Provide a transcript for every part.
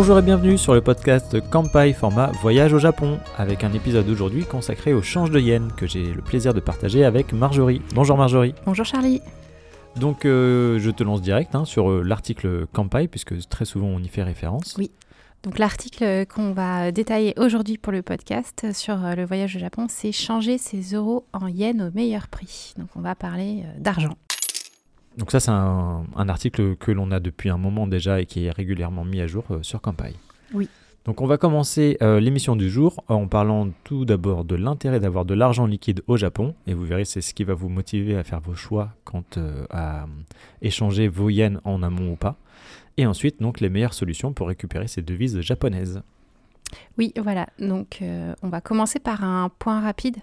Bonjour et bienvenue sur le podcast Kampai format Voyage au Japon, avec un épisode aujourd'hui consacré au change de yen que j'ai le plaisir de partager avec Marjorie. Bonjour Marjorie. Bonjour Charlie. Donc euh, je te lance direct hein, sur euh, l'article Kampai, puisque très souvent on y fait référence. Oui. Donc l'article qu'on va détailler aujourd'hui pour le podcast sur euh, le voyage au Japon, c'est changer ses euros en yens au meilleur prix. Donc on va parler d'argent. Donc ça, c'est un, article que l'on a depuis un moment déjà et qui est régulièrement mis à jour euh, sur Campai. Oui. Donc on va commencer euh, l'émission du jour en parlant tout d'abord de l'intérêt d'avoir de l'argent liquide au Japon. Et vous verrez, c'est ce qui va vous motiver à faire vos choix quant euh, à échanger vos yens en amont ou pas. Et ensuite, donc, les meilleures solutions pour récupérer ces devises japonaises. Oui, voilà. Donc on va commencer par un point rapide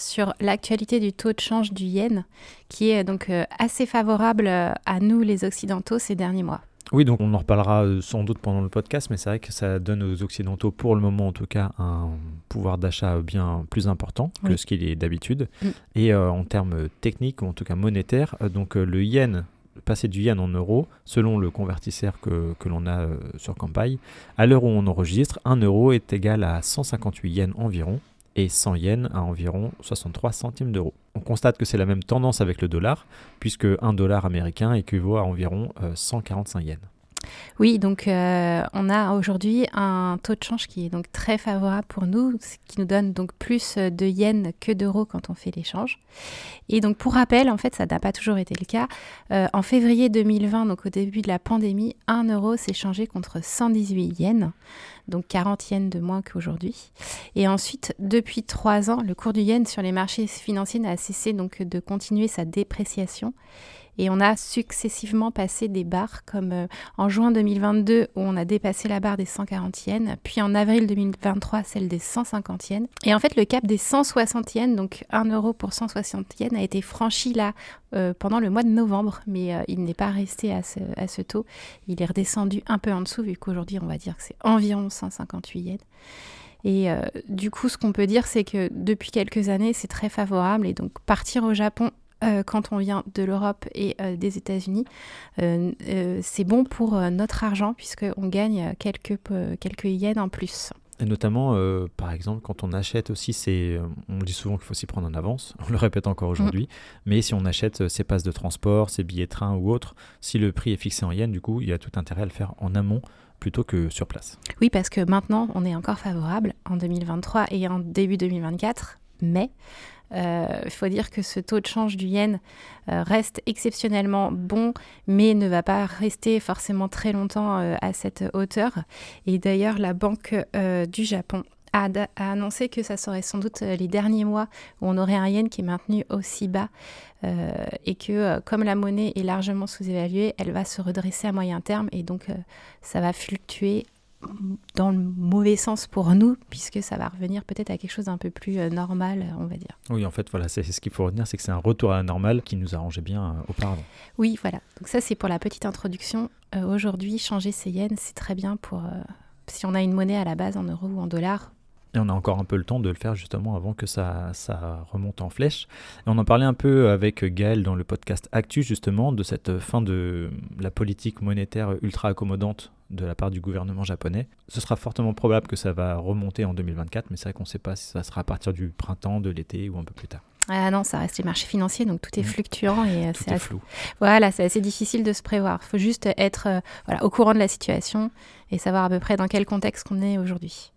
sur l'actualité du taux de change du yen, qui est donc euh, assez favorable euh, à nous les Occidentaux ces derniers mois. Oui, donc on en reparlera euh, sans doute pendant le podcast, mais c'est vrai que ça donne aux Occidentaux, pour le moment en tout cas, un pouvoir d'achat bien plus important que ce qu'il est d'habitude. Mm. Et en termes techniques, ou en tout cas monétaires, donc le yen, passer du yen en euros, selon le convertisseur que, que l'on a sur campagne, à l'heure où on enregistre, 1 euro est égal à 158 yens environ et 100 yens à environ 63 centimes d'euros. On constate que c'est la même tendance avec le dollar, puisque 1 dollar américain équivaut à environ 145 euh, yens. Oui, donc euh, on a aujourd'hui un taux de change qui est donc très favorable pour nous, ce qui nous donne donc plus de yens que d'euros quand on fait l'échange. Et donc pour rappel, en fait, ça n'a pas toujours été le cas. Euh, en février 2020, donc au début de la pandémie, 1 euro s'est changé contre 118 yens, donc 40 yens de moins qu'aujourd'hui. Et ensuite, depuis trois ans, le cours du yen sur les marchés financiers n'a cessé donc de continuer sa dépréciation. Et on a successivement passé des barres comme euh, en juin 2022 où on a dépassé la barre des 140 yens, puis en avril 2023 celle des 150 yens. Et en fait le cap des 160 yens, donc 1 euro pour 160 yens, a été franchi là euh, pendant le mois de novembre, mais euh, il n'est pas resté à ce, à ce, taux. Il est redescendu un peu en dessous vu qu'aujourd'hui on va dire que c'est environ 158 yens. Et du coup, ce qu'on peut dire, c'est que depuis quelques années, c'est très favorable. Et donc, partir au Japon euh, quand on vient de l'Europe et euh, des États-Unis, euh, c'est bon pour notre argent puisqu'on gagne quelques, quelques yens en plus. Et notamment, par exemple, quand on achète aussi, c'est, on dit souvent qu'il faut s'y prendre en avance, on le répète encore aujourd'hui, mm. mais si on achète ses passes de transport, ses billets de train ou autres, si le prix est fixé en yens, du coup, il y a tout intérêt à le faire en amont plutôt que sur place. Oui, parce que maintenant, on est encore favorable en 2023 et en début 2024, mais euh, il faut dire que ce taux de change du yen euh, reste exceptionnellement bon, mais ne va pas rester forcément très longtemps euh, à cette hauteur. Et d'ailleurs, la Banque du Japon a, annoncé que ça serait sans doute les derniers mois où on aurait un yen qui est maintenu aussi bas et que comme la monnaie est largement sous-évaluée, elle va se redresser à moyen terme et donc ça va fluctuer dans le mauvais sens pour nous, puisque ça va revenir peut-être à quelque chose d'un peu plus euh, normal, on va dire. Oui, en fait, voilà, c'est ce qu'il faut retenir, c'est que c'est un retour à la normale qui nous arrangeait bien euh, auparavant. Oui, voilà. Donc ça, c'est pour la petite introduction. Euh, aujourd'hui, changer ses yens, c'est très bien pour si on a une monnaie à la base en euros ou en dollars. Et on a encore un peu le temps de le faire justement avant que ça, ça remonte en flèche. Et on en parlait un peu avec Gaël dans le podcast Actu justement de cette fin de la politique monétaire ultra accommodante de la part du gouvernement japonais. Ce sera fortement probable que ça va remonter en 2024, mais c'est vrai qu'on ne sait pas si ça sera à partir du printemps, de l'été ou un peu plus tard. Ah non, ça reste les marchés financiers, donc tout est mmh. fluctuant et euh, c'est flou. Voilà, c'est assez difficile de se prévoir. Il faut juste être euh, voilà, au courant de la situation et savoir à peu près dans quel contexte qu'on est aujourd'hui.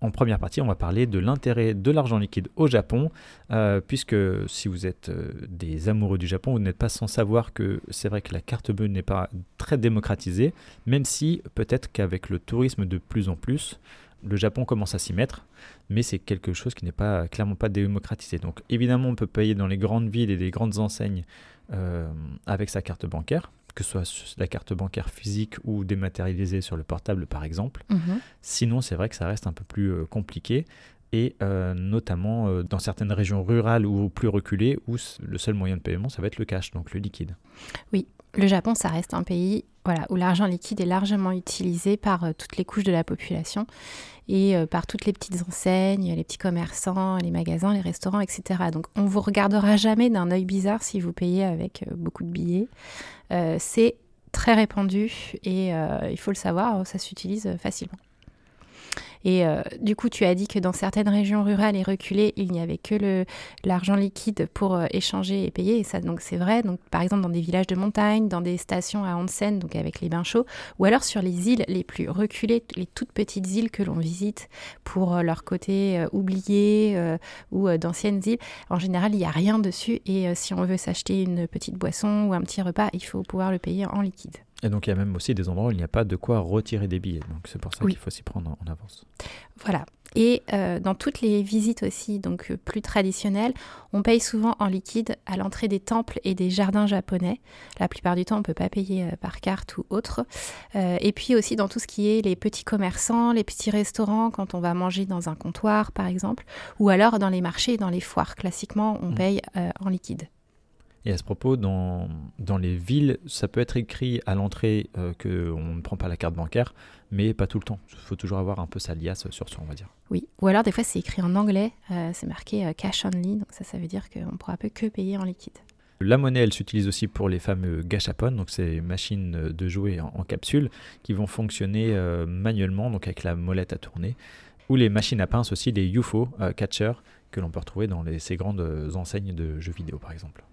En première partie, on va parler de l'intérêt de l'argent liquide au Japon, euh, puisque si vous êtes euh, des amoureux du Japon, vous n'êtes pas sans savoir que c'est vrai que la carte bleue n'est pas très démocratisée, même si peut-être qu'avec le tourisme de plus en plus, le Japon commence à s'y mettre, mais c'est quelque chose qui n'est pas clairement pas démocratisé. Donc évidemment, on peut payer dans les grandes villes et les grandes enseignes euh, avec sa carte bancaire, que ce soit la carte bancaire physique ou dématérialisée sur le portable par exemple. Mhm. Sinon, c'est vrai que ça reste un peu plus euh, compliqué et euh, notamment euh, dans certaines régions rurales ou plus reculées où le seul moyen de paiement, ça va être le cash, donc le liquide. Oui, le Japon, ça reste un pays voilà, où l'argent liquide est largement utilisé par toutes les couches de la population et par toutes les petites enseignes, les petits commerçants, les magasins, les restaurants, etc. Donc on vous regardera jamais d'un œil bizarre si vous payez avec beaucoup de billets. Euh, c'est très répandu et il faut le savoir, ça s'utilise facilement. Et euh, du coup, tu as dit que dans certaines régions rurales et reculées, il n'y avait que l'argent liquide pour euh, échanger et payer. Et ça, donc c'est vrai. Donc, par exemple, dans des villages de montagne, dans des stations à onsen, donc avec les bains chauds, ou alors sur les îles les plus reculées, les toutes petites îles que l'on visite pour euh, leur côté oublié ou d'anciennes îles. En général, il n'y a rien dessus. Et si on veut s'acheter une petite boisson ou un petit repas, il faut pouvoir le payer en liquide. Et donc il y a même aussi des endroits où il n'y a pas de quoi retirer des billets. Donc c'est pour ça qu'il faut s'y prendre en, avance. Voilà. Et euh, dans toutes les visites aussi, donc euh, plus traditionnelles, on paye souvent en liquide à l'entrée des temples et des jardins japonais. La plupart du temps, on ne peut pas payer euh, par carte ou autre. et puis aussi dans tout ce qui est les petits commerçants, les petits restaurants, quand on va manger dans un comptoir par exemple, ou alors dans les marchés et dans les foires. Classiquement, on mmh. paye en liquide. Et à ce propos, dans, dans les villes, ça peut être écrit à l'entrée euh, qu'on ne prend pas la carte bancaire, mais pas tout le temps. Il faut toujours avoir un peu sa liasse sur soi, on va dire. Oui, ou alors des fois c'est écrit en anglais, euh, c'est marqué euh, cash only, donc ça, ça veut dire qu'on ne pourra que payer en liquide. La monnaie, elle s'utilise aussi pour les fameux gachapon, donc ces machines de jouer en, capsule qui vont fonctionner manuellement, donc avec la molette à tourner, ou les machines à pince aussi, les UFO catchers que l'on peut retrouver dans ces grandes enseignes de jeux vidéo par exemple.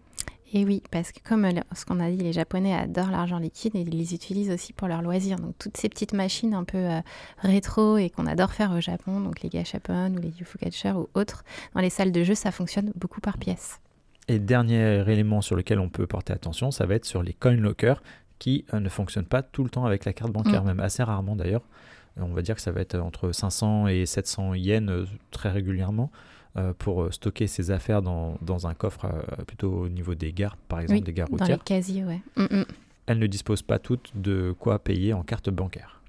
Et oui, parce que comme ce qu'on a dit, les Japonais adorent l'argent liquide et ils les utilisent aussi pour leurs loisirs. Donc toutes ces petites machines un peu euh, rétro et qu'on adore faire au Japon, donc les gashapon ou les UFO catcher ou autres, dans les salles de jeu, ça fonctionne beaucoup par pièce. Et dernier élément sur lequel on peut porter attention, ça va être sur les coin lockers qui euh, ne fonctionnent pas tout le temps avec la carte bancaire, mm. même assez rarement d'ailleurs. On va dire que ça va être entre 500 et 700 yens euh, très régulièrement. Euh, pour euh, stocker ses affaires dans, dans un coffre euh, plutôt au niveau des gares, par exemple, des gares routières. Dans les casiers, ouais. Mm, mm. Elles ne disposent pas toutes de quoi payer en carte bancaire.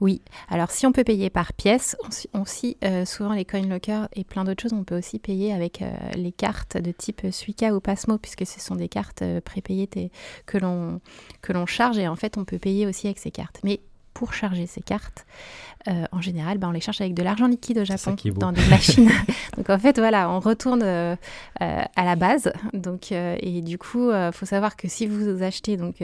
Oui, alors si on peut payer par pièce, on, aussi souvent les coin lockers et plein d'autres choses, on peut aussi payer avec les cartes de type Suica ou Pasmo, puisque ce sont des cartes prépayées que l'on que l'on charge et en fait on peut payer aussi avec ces cartes. Mais pour charger ces cartes, euh, en général, ben, on les charge avec de l'argent liquide au Japon dans des machines. donc en fait, voilà, on retourne euh, euh, à la base. Donc, et du coup, il faut savoir que si vous achetez donc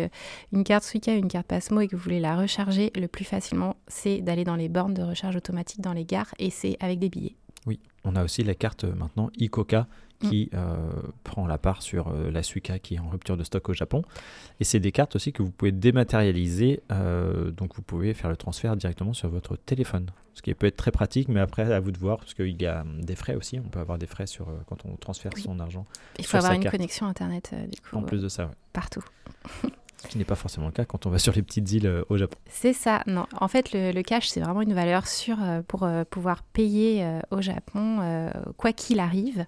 une carte Suica, une carte Pasmo et que vous voulez la recharger, le plus facilement, c'est d'aller dans les bornes de recharge automatique dans les gares et c'est avec des billets. Oui, on a aussi la carte maintenant ICOCA. Qui euh, prend la part sur euh, la Suica qui est en rupture de stock au Japon. Et c'est des cartes aussi que vous pouvez dématérialiser, euh, donc vous pouvez faire le transfert directement sur votre téléphone. Ce qui peut être très pratique, mais après à vous de voir, parce qu'il y a des frais aussi, on peut avoir des frais sur, quand on transfère son argent. Il faut avoir une connexion Internet du coup. En plus de ça, Partout. Ce qui n'est pas forcément le cas quand on va sur les petites îles au Japon. C'est ça, non. En fait, le, le cash, c'est vraiment une valeur sûre pour pouvoir payer au Japon, quoi qu'il arrive.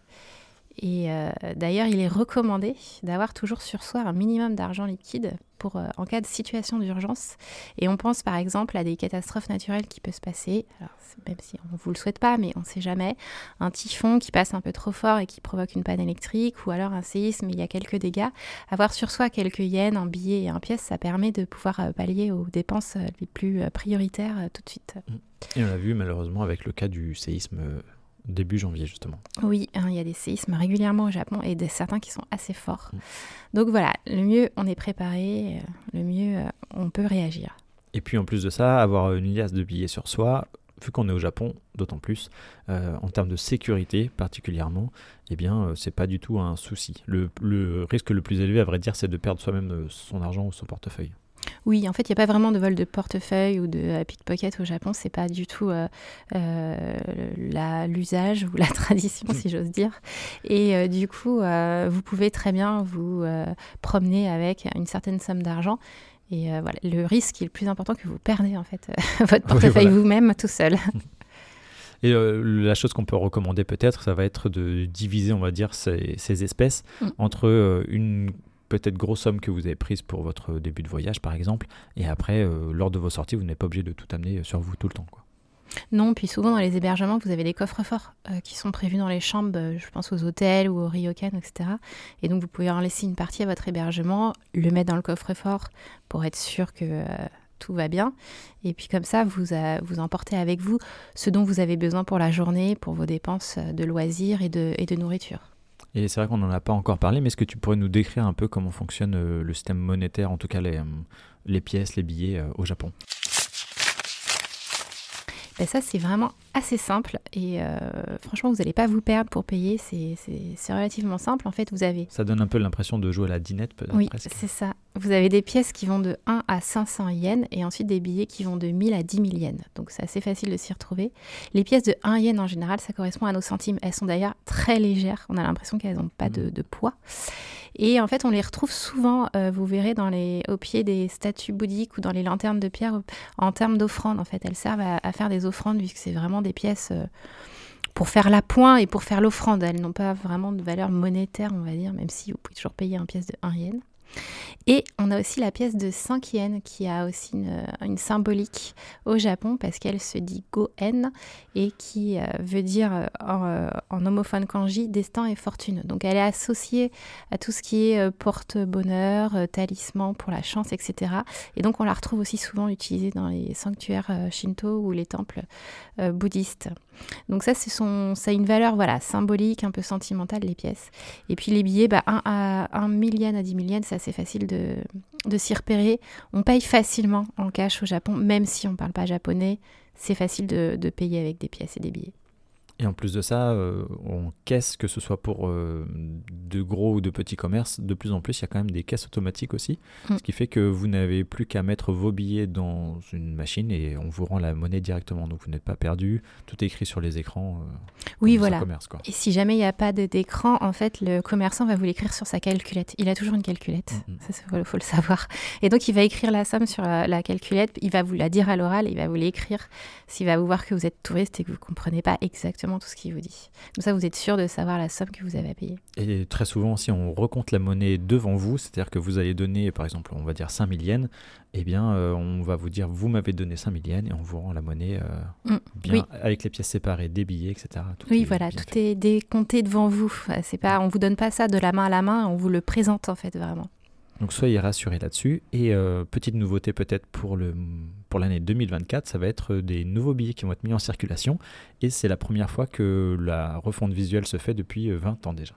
Et euh, d'ailleurs, il est recommandé d'avoir toujours sur soi un minimum d'argent liquide pour, euh, en cas de situation d'urgence. Et on pense par exemple à des catastrophes naturelles qui peuvent se passer, même si on ne vous le souhaite pas, mais on ne sait jamais. Un typhon qui passe un peu trop fort et qui provoque une panne électrique, ou alors un séisme, il y a quelques dégâts. Avoir sur soi quelques yens, un billet et un pièce, ça permet de pouvoir euh, pallier aux dépenses les plus prioritaires tout de suite. Et on l'a vu malheureusement avec le cas du séisme début janvier justement. Oui, hein, il y a des séismes régulièrement au Japon et des, certains qui sont assez forts. Mm. Donc voilà, le mieux on est préparé, euh, le mieux euh, on peut réagir. Et puis en plus de ça, avoir une liasse de billets sur soi, vu qu'on est au Japon, d'autant plus, euh, en termes de sécurité particulièrement, eh bien c'est pas du tout un souci. Le, le risque le plus élevé à vrai dire c'est de perdre soi-même son argent ou son portefeuille. Oui, en fait, il n'y a pas vraiment de vol de portefeuille ou de euh, pickpocket au Japon. C'est pas du tout euh, euh, l'usage ou la tradition, si j'ose dire. Et du coup, vous pouvez très bien vous promener avec une certaine somme d'argent. Et voilà, le risque est le plus important que vous perdez en fait votre portefeuille vous-même tout seul. Et la chose qu'on peut recommander peut-être, ça va être de diviser, on va dire, ces, espèces mm. entre une peut-être grosse somme que vous avez prise pour votre début de voyage, par exemple, et après, euh, lors de vos sorties, vous n'êtes pas obligé de tout amener sur vous tout le temps. Non, puis souvent dans les hébergements, vous avez des coffres forts euh, qui sont prévus dans les chambres, euh, je pense aux hôtels ou aux ryokan, etc. Et donc vous pouvez en laisser une partie à votre hébergement, le mettre dans le coffre-fort pour être sûr que tout va bien. Et puis comme ça, vous, vous emportez avec vous ce dont vous avez besoin pour la journée, pour vos dépenses de loisirs et de nourriture. Et c'est vrai qu'on n'en a pas encore parlé, mais est-ce que tu pourrais nous décrire un peu comment fonctionne le système monétaire, en tout cas les, les pièces, les billets au Japon? Ben ça, c'est vraiment assez simple et euh, franchement, vous n'allez pas vous perdre pour payer. C'est relativement simple. En fait, vous avez. Ça donne un peu l'impression de jouer à la dinette, peut-être. Oui, c'est ça. Vous avez des pièces qui vont de 1 à 500 yens et ensuite des billets qui vont de 1000 à 10 000 yens. Donc, c'est assez facile de s'y retrouver. Les pièces de 1 yen en général, ça correspond à nos centimes. Elles sont d'ailleurs très légères. On a l'impression qu'elles n'ont pas de, mmh. de poids. Et en fait, on les retrouve souvent, euh, vous verrez, dans les, au pied des statues bouddhiques ou dans les lanternes de pierre en termes d'offrandes. En fait, elles servent à, faire des offrandes vu que c'est vraiment des pièces euh, pour faire l'appoint et pour faire l'offrande. Elles n'ont pas vraiment de valeur monétaire, on va dire, même si vous pouvez toujours payer un pièce de 1 yen. Et on a aussi la pièce de 5 yens qui a aussi une, symbolique au Japon parce qu'elle se dit Goen et qui euh, veut dire euh, euh, en, homophone kanji destin et fortune. Donc elle est associée à tout ce qui est porte-bonheur, talisman pour la chance, etc. Et donc on la retrouve aussi souvent utilisée dans les sanctuaires shinto ou les temples bouddhistes. Donc ça, c'est son, ça a une valeur voilà, symbolique, un peu sentimentale, les pièces. Et puis les billets, bah, 1 à 1 million à 10 millions, c'est facile de, s'y repérer. On paye facilement en cash au Japon, même si on ne parle pas japonais, c'est facile de payer avec des pièces et des billets. Et en plus de ça, euh, on caisse, que ce soit pour euh, de gros ou de petits commerces, de plus en plus, il y a quand même des caisses automatiques aussi. Mm. Ce qui fait que vous n'avez plus qu'à mettre vos billets dans une machine et on vous rend la monnaie directement. Donc vous n'êtes pas perdu. Tout est écrit sur les écrans. Euh, oui, voilà. Commerce, quoi. Et si jamais il n'y a pas d'écran, en fait, le commerçant va vous l'écrire sur sa calculette. Il a toujours une calculette. Mm, mm. Ça, il faut, le savoir. Et donc, il va écrire la somme sur la, la calculette. Il va vous la dire à l'oral. Il va vous l'écrire. S'il va vous voir que vous êtes touriste et que vous ne comprenez pas exactement tout ce qu'il vous dit. Comme ça, vous êtes sûr de savoir la somme que vous avez à payer. Et très souvent, si on recompte la monnaie devant vous, c'est-à-dire que vous allez donner, par exemple, on va dire 5 000 eh bien, euh, on va vous dire, vous m'avez donné 5 000 et on vous rend la monnaie euh, mm, bien, avec les pièces séparées, des billets, etc. oui, voilà, tout est décompté devant vous. C'est pas, on vous donne pas ça de la main à la main, on vous le présente en fait vraiment. Donc soyez rassurés là-dessus. Et euh, petite nouveauté peut-être pour le pour l'année 2024, ça va être des nouveaux billets qui vont être mis en circulation. Et c'est la première fois que la refonte visuelle se fait depuis 20 ans déjà.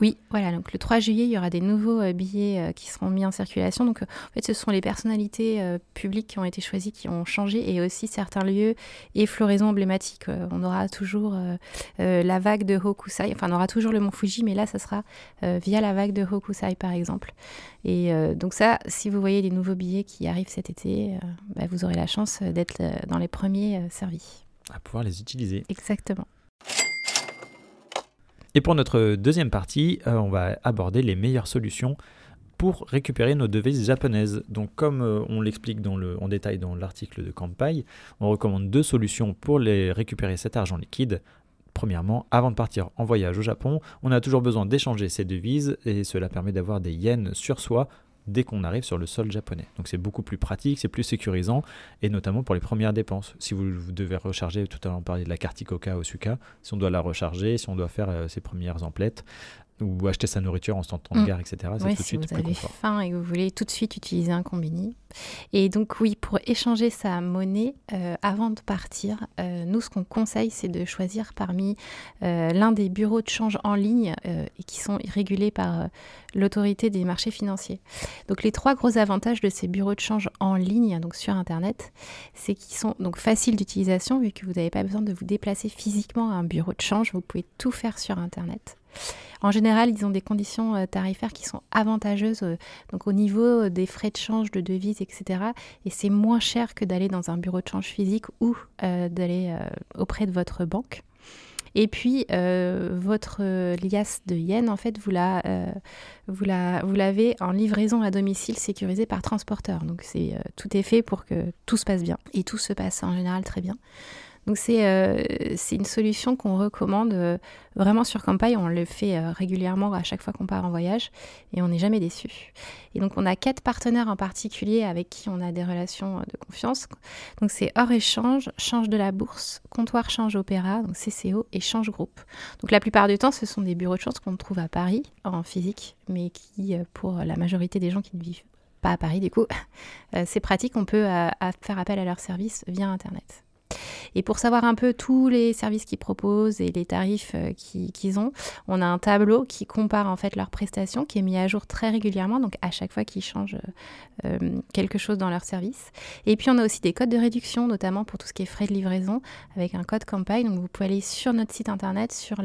Oui, voilà, donc le 3 juillet, il y aura des nouveaux euh, billets euh, qui seront mis en circulation. Donc, euh, en fait, ce sont les personnalités publiques qui ont été choisies qui ont changé et aussi certains lieux et floraisons emblématiques. on aura toujours la vague de Hokusai, enfin, on aura toujours le mont Fuji, mais là, ça sera via la vague de Hokusai, par exemple. Et donc, ça, si vous voyez les nouveaux billets qui arrivent cet été, bah, vous aurez la chance d'être dans les premiers servis. À pouvoir les utiliser. Exactement. Et pour notre deuxième partie, euh, on va aborder les meilleures solutions pour récupérer nos devises japonaises. Donc comme euh, on l'explique en détail dans l'article de Kampai, on recommande deux solutions pour les récupérer cet argent liquide. Premièrement, avant de partir en voyage au Japon, on a toujours besoin d'échanger ces devises et cela permet d'avoir des yens sur soi dès qu'on arrive sur le sol japonais. Donc c'est beaucoup plus pratique, c'est plus sécurisant, et notamment pour les premières dépenses. Si vous, devez recharger, tout à l'heure on parlait de la carte Ikoka au Suka, si on doit la recharger, si on doit faire euh, ses premières emplettes, ou acheter sa nourriture en temps de mm. gare, etc. C'est tout de suite si vous avez faim et que vous voulez tout de suite utiliser un combini. Et donc oui, pour échanger sa monnaie euh, avant de partir, euh, nous ce qu'on conseille c'est de choisir parmi euh, l'un des bureaux de change en ligne et qui sont régulés par l'autorité des marchés financiers. Donc les trois gros avantages de ces bureaux de change en ligne, donc sur internet, c'est qu'ils sont donc faciles d'utilisation vu que vous n'avez pas besoin de vous déplacer physiquement à un bureau de change, vous pouvez tout faire sur internet. En général, ils ont des conditions euh, tarifaires qui sont avantageuses euh, donc au niveau euh, des frais de change, de devises, etc. Et c'est moins cher que d'aller dans un bureau de change physique ou d'aller auprès de votre banque. Et puis, votre liasse de yens, en fait, vous la, vous la, vous l'avez en livraison à domicile sécurisée par transporteur. Donc, c'est tout est fait pour que tout se passe bien. Et tout se passe en général très bien. Donc euh, c'est une solution qu'on recommande euh, vraiment sur campagne. On le fait euh, régulièrement à chaque fois qu'on part en voyage et on n'est jamais déçu. Et donc on a quatre partenaires en particulier avec qui on a des relations de confiance. Donc c'est Or Échange, Change de la Bourse, Comptoir Change Opéra, donc CCO et Change Group. Donc la plupart du temps ce sont des bureaux de change qu'on trouve à Paris en physique, mais qui pour la majorité des gens qui ne vivent pas à Paris du coup, c'est pratique, on peut faire appel à leur service via Internet. Et pour savoir un peu tous les services qu'ils proposent et les tarifs euh, qu'ils ont, on a un tableau qui compare en fait leurs prestations, qui est mis à jour très régulièrement, donc à chaque fois qu'ils changent euh, quelque chose dans leur service. Et puis on a aussi des codes de réduction, notamment pour tout ce qui est frais de livraison, avec un code campagne. Donc vous pouvez aller sur notre site internet, sur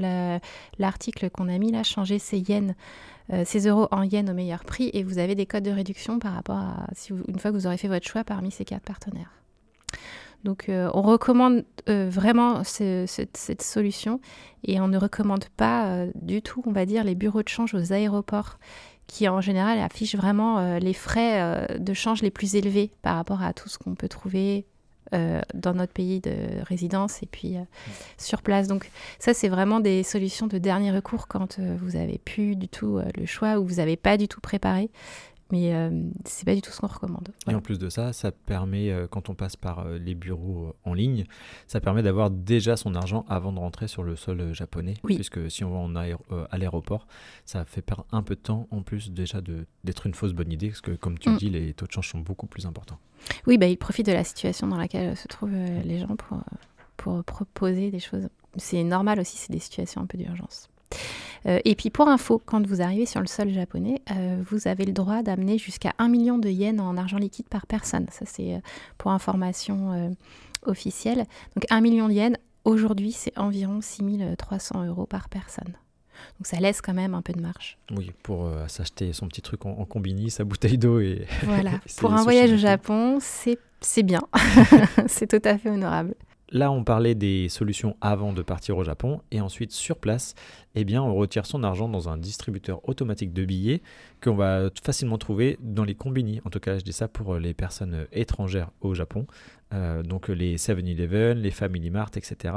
l'article qu'on a mis là, changer ses yens. Euh, ces euros en yens au meilleur prix et vous avez des codes de réduction par rapport à une fois que vous aurez fait votre choix parmi ces quatre partenaires. Donc euh, on recommande euh, vraiment cette solution et on ne recommande pas euh, du tout, on va dire, les bureaux de change aux aéroports qui en général affichent vraiment les frais de change les plus élevés par rapport à tout ce qu'on peut trouver dans notre pays de résidence et puis sur place. Donc ça, c'est vraiment des solutions de dernier recours quand vous n'avez plus du tout le choix ou vous n'avez pas du tout préparé. Mais euh, c'est pas du tout ce qu'on recommande. Et en plus de ça, ça permet, euh, quand on passe par euh, les bureaux en ligne, ça permet d'avoir déjà son argent avant de rentrer sur le sol japonais. Puisque si on va à l'aéroport, ça fait perdre un peu de temps en plus déjà d'être une fausse bonne idée. Parce que comme tu mm. dis, les taux de change sont beaucoup plus importants. Oui, bah, ils profitent de la situation dans laquelle se trouvent les gens pour, pour proposer des choses. C'est normal aussi, c'est des situations un peu d'urgence. Euh, et puis pour info, quand vous arrivez sur le sol japonais, euh, vous avez le droit d'amener jusqu'à 1 million de yens en argent liquide par personne. Ça c'est euh, pour information officielle. Donc 1 million de yens, aujourd'hui c'est environ 6300 euros par personne. Donc ça laisse quand même un peu de marge. Oui, pour s'acheter son petit truc en, en combini, sa bouteille d'eau et... Voilà, pour un voyage au Japon, c'est bien. c'est tout à fait honorable. Là, on parlait des solutions avant de partir au Japon et ensuite sur place, eh bien, on retire son argent dans un distributeur automatique de billets qu'on va facilement trouver dans les combini. En tout cas, je dis ça pour les personnes étrangères au Japon, euh, donc les 7-Eleven, les Family Mart, etc.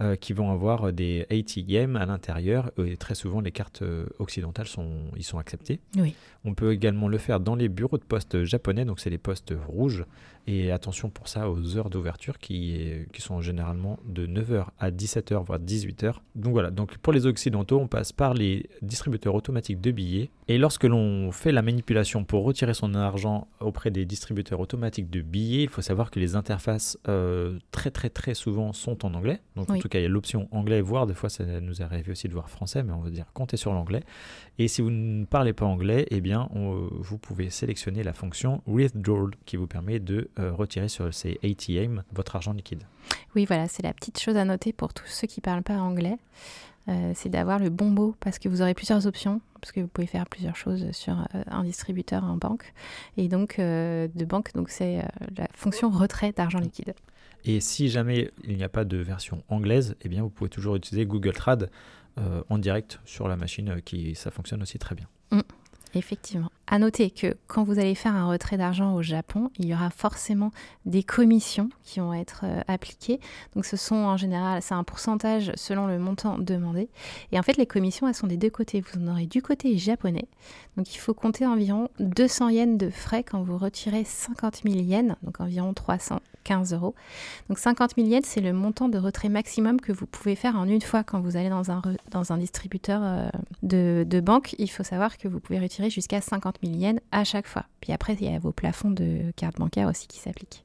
Euh, qui vont avoir des ATM à l'intérieur et très souvent les cartes euh, occidentales sont, ils sont acceptées. Oui. On peut également le faire dans les bureaux de poste japonais, donc c'est les postes rouges. Et attention pour ça aux heures d'ouverture qui, qui sont généralement de 9h à 17h, voire 18h. Donc voilà, donc pour les occidentaux, on passe par les distributeurs automatiques de billets. Et lorsque l'on fait la manipulation pour retirer son argent auprès des distributeurs automatiques de billets, il faut savoir que les interfaces euh, très très très souvent sont en anglais. Donc en tout cas, il y a l'option anglais, voire des fois ça nous est arrivé aussi de voir français, mais on va dire comptez sur l'anglais. Et si vous ne parlez pas anglais, eh bien vous pouvez sélectionner la fonction Withdraw qui vous permet de euh, retirer sur ces ATM votre argent liquide. Oui, voilà, c'est la petite chose à noter pour tous ceux qui ne parlent pas anglais. Euh, c'est d'avoir le bon mot parce que vous aurez plusieurs options, parce que vous pouvez faire plusieurs choses sur euh, un distributeur en banque. Et donc, de banque, donc c'est la fonction retrait d'argent liquide. Et si jamais il n'y a pas de version anglaise, eh bien vous pouvez toujours utiliser Google Trad en direct sur la machine, qui ça fonctionne aussi très bien. Mm. Effectivement. À noter que quand vous allez faire un retrait d'argent au Japon, il y aura forcément des commissions qui vont être euh, appliquées. Donc ce sont en général, c'est un pourcentage selon le montant demandé. Et en fait, les commissions, elles sont des deux côtés. Vous en aurez du côté japonais. Donc il faut compter environ 200 yens de frais quand vous retirez 50 000 yens, donc environ 315 euros. Donc 50 000 yens, c'est le montant de retrait maximum que vous pouvez faire en une fois quand vous allez dans un, dans un distributeur euh, de, de banque. Il faut savoir que vous pouvez retirer jusqu'à 50 000 yens à chaque fois. Puis après, il y a vos plafonds de carte bancaire aussi qui s'appliquent.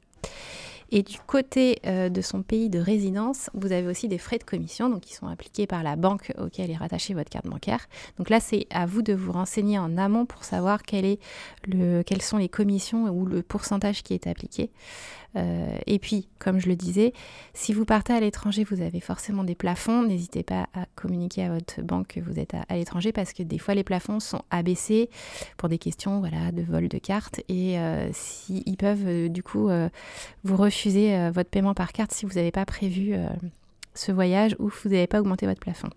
Et du côté euh, de son pays de résidence, vous avez aussi des frais de commission donc qui sont appliqués par la banque auquel est rattachée votre carte bancaire. Donc là, c'est à vous de vous renseigner en amont pour savoir quel est le, quelles sont les commissions ou le pourcentage qui est appliqué. Euh, et puis, comme je le disais, si vous partez à l'étranger, vous avez forcément des plafonds. N'hésitez pas à communiquer à votre banque que vous êtes à, l'étranger parce que des fois, les plafonds sont abaissés pour des questions voilà, de vol de carte. Et euh, si, ils peuvent euh, du coup vous refuser votre paiement par carte si vous n'avez pas prévu ce voyage ou vous n'avez pas augmenté votre plafond.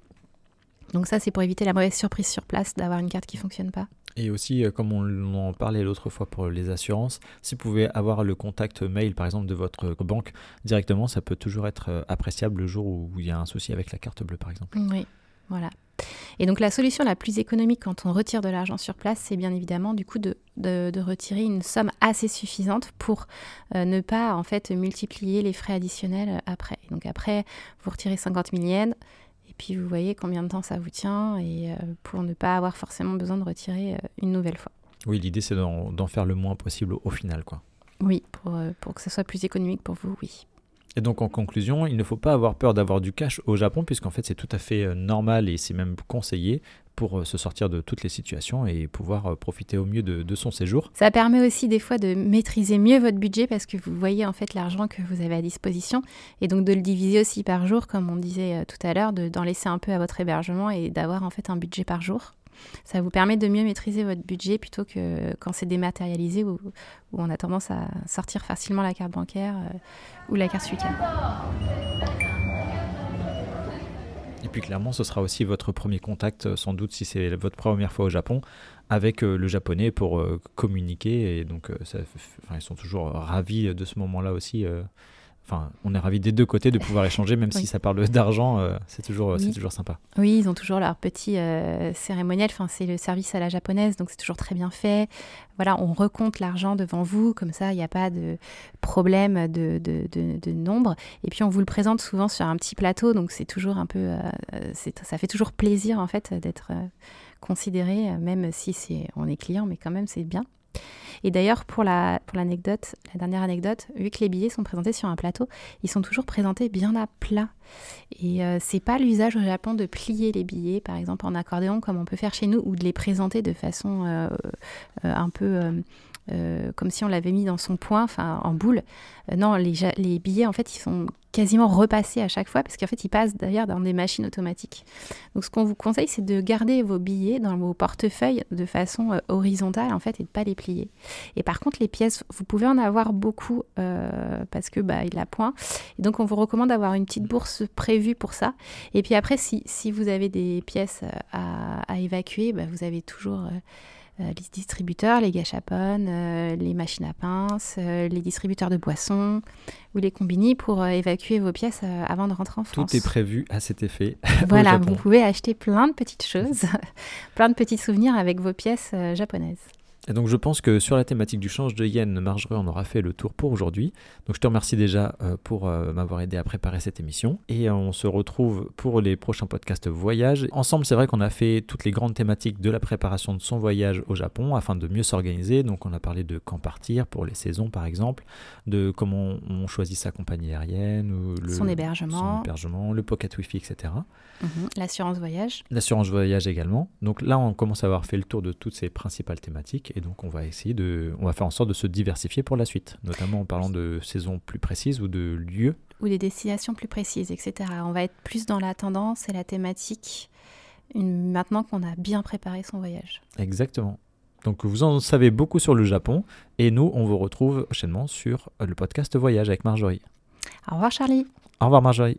Donc ça, c'est pour éviter la mauvaise surprise sur place d'avoir une carte qui ne fonctionne pas. Et aussi, euh, comme on en parlait l'autre fois pour les assurances, si vous pouvez avoir le contact mail, par exemple, de votre banque directement, ça peut toujours être euh, appréciable le jour où il y a un souci avec la carte bleue, par exemple. Oui, voilà. Et donc la solution la plus économique quand on retire de l'argent sur place, c'est bien évidemment du coup de, de, retirer une somme assez suffisante pour euh, ne pas en fait multiplier les frais additionnels après. Donc après, vous retirez 50 000 yens, et puis vous voyez combien de temps ça vous tient et euh, pour ne pas avoir forcément besoin de retirer euh, une nouvelle fois. Oui, l'idée c'est d'en faire le moins possible au, final. quoi. Oui, pour, euh, pour, que ce soit plus économique pour vous, oui. Et donc en conclusion, il ne faut pas avoir peur d'avoir du cash au Japon, puisqu'en fait c'est tout à fait euh, normal et c'est même conseillé pour euh, se sortir de toutes les situations et pouvoir euh, profiter au mieux de, son séjour. Ça permet aussi des fois de maîtriser mieux votre budget parce que vous voyez en fait l'argent que vous avez à disposition et donc de le diviser aussi par jour, comme on disait tout à l'heure, d'en laisser un peu à votre hébergement et d'avoir en fait un budget par jour. Ça vous permet de mieux maîtriser votre budget plutôt que quand c'est dématérialisé où, on a tendance à sortir facilement la carte bancaire euh, ou la carte Suica. Et puis clairement, ce sera aussi votre premier contact, euh, sans doute si c'est votre première fois au Japon, avec euh, le japonais pour communiquer. Et donc, ils sont toujours ravis de ce moment-là aussi. Enfin, on est ravis des deux côtés de pouvoir échanger, même si ça parle d'argent, euh, c'est toujours, c'est toujours sympa. Oui, ils ont toujours leur petit euh, cérémoniel. Enfin, c'est le service à la japonaise, donc c'est toujours très bien fait. Voilà, on recompte l'argent devant vous, comme ça, il n'y a pas de problème de, de, de, nombre. Et puis, on vous le présente souvent sur un petit plateau, donc c'est toujours un peu, euh, ça fait toujours plaisir en fait d'être considéré, même si c'est, on est client, mais quand même c'est bien. Et d'ailleurs, pour la pour l'anecdote, la dernière anecdote, vu que les billets sont présentés sur un plateau, ils sont toujours présentés bien à plat. Et euh, c'est pas l'usage au Japon de plier les billets, par exemple en accordéon, comme on peut faire chez nous, ou de les présenter de façon euh, euh, un peu comme si on l'avait mis dans son point, enfin en boule. non, les, billets, en fait, ils sont quasiment repassés à chaque fois parce qu'en fait ils passent d'ailleurs dans des machines automatiques. Donc ce qu'on vous conseille c'est de garder vos billets dans vos portefeuilles de façon euh, horizontale en fait et de pas les plier. Et par contre les pièces vous pouvez en avoir beaucoup euh, parce que bah il a point. Et donc on vous recommande d'avoir une petite bourse prévue pour ça. Et puis après si, si vous avez des pièces euh, à, à évacuer, bah, vous avez toujours euh, les distributeurs, les gâchapones, euh, les machines à pince, euh, les distributeurs de boissons ou les combini pour évacuer vos pièces avant de rentrer en France. Tout est prévu à cet effet. Voilà, vous pouvez acheter plein de petites choses, plein de petits souvenirs avec vos pièces japonaises. Et donc je pense que sur la thématique du change de yen, Marjorie, on aura fait le tour pour aujourd'hui. Donc je te remercie déjà euh, pour euh, m'avoir aidé à préparer cette émission. Et on se retrouve pour les prochains podcasts voyage. Ensemble, c'est vrai qu'on a fait toutes les grandes thématiques de la préparation de son voyage au Japon afin de mieux s'organiser. Donc on a parlé de quand partir pour les saisons par exemple, de comment on choisit sa compagnie aérienne, ou le, son hébergement, son hébergement le pocket wifi, etc. Mhm. L'assurance voyage. L'assurance voyage également. Donc là, on commence à avoir fait le tour de toutes ces principales thématiques et donc on va essayer de, on va faire en sorte de se diversifier pour la suite, notamment en parlant de saisons plus précises ou de lieux. Ou des destinations plus précises, etc. On va être plus dans la tendance et la thématique maintenant qu'on a bien préparé son voyage. Exactement. Donc vous en savez beaucoup sur le Japon et nous, on vous retrouve prochainement sur le podcast Voyage avec Marjorie. Au revoir Charlie. Au revoir Marjorie.